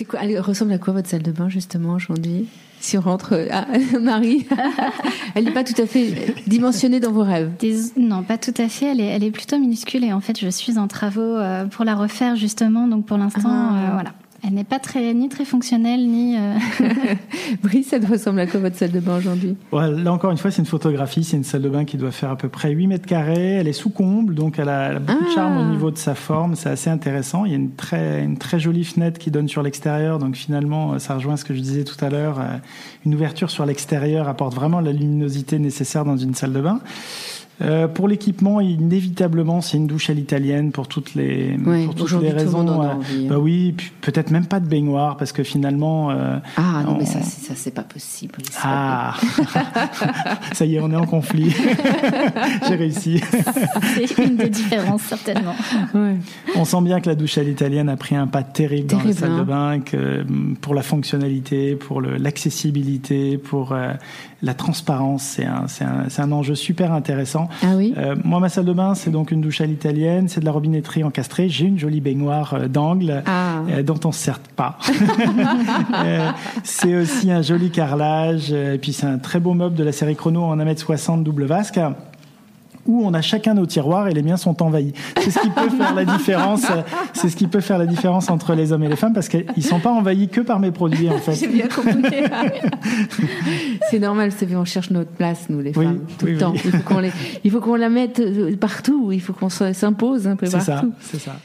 C'est quoi Elle ressemble à quoi votre salle de bain justement aujourd'hui? Si on rentre, ah, Marie, elle n'est pas tout à fait dimensionnée dans vos rêves. non, pas tout à fait. Elle est, elle est plutôt minuscule et en fait, je suis en travaux pour la refaire justement. Donc pour l'instant, ah. voilà. Elle n'est pas très, ni très fonctionnelle, ni. Euh... Brice, elle ressemble à quoi votre salle de bain aujourd'hui Là, encore une fois, c'est une photographie. C'est une salle de bain qui doit faire à peu près 8 mètres carrés. Elle est sous comble, donc elle a, beaucoup de charme au ah. niveau de sa forme. C'est assez intéressant. Il y a une très, une très jolie fenêtre qui donne sur l'extérieur. Donc finalement, ça rejoint ce que je disais tout à l'heure. Euh, une ouverture sur l'extérieur apporte vraiment la luminosité nécessaire dans une salle de bain. Euh, pour l'équipement, inévitablement, c'est une douche à l'italienne pour toutes les, pour toutes les raisons. Euh, hein. bah oui, peut-être même pas de baignoire parce que finalement. Euh, ah non, mais ça, ça c'est pas possible. Ah, ça y est, on est en conflit. J'ai réussi. c'est une des différences certainement. Ouais. On sent bien que la douche à l'italienne a pris un pas terrible, dans la salle de hein. bain, que, pour la fonctionnalité, pour l'accessibilité, pour la transparence, c'est un, un, un, enjeu super intéressant. Ah oui euh, moi, ma salle de bain, c'est donc une douche à l'italienne, c'est de la robinetterie encastrée. J'ai une jolie baignoire euh, d'angle ah. euh, dont on se sert pas. c'est aussi un joli carrelage. Et puis, c'est un très beau meuble de la série Chrono en 1m60 double vasque où on a chacun nos tiroirs et les miens sont envahis. C'est ce qui peut faire la différence. C'est ce qui peut faire la différence entre les hommes et les femmes parce qu'ils sont pas envahis que par mes produits en fait. J'ai bien compris. c'est normal, c'est on cherche notre place nous les femmes tout le temps. Il faut qu'on il faut qu'on la mette partout. Il faut qu'on s'impose un peu partout. C'est ça, c'est ça.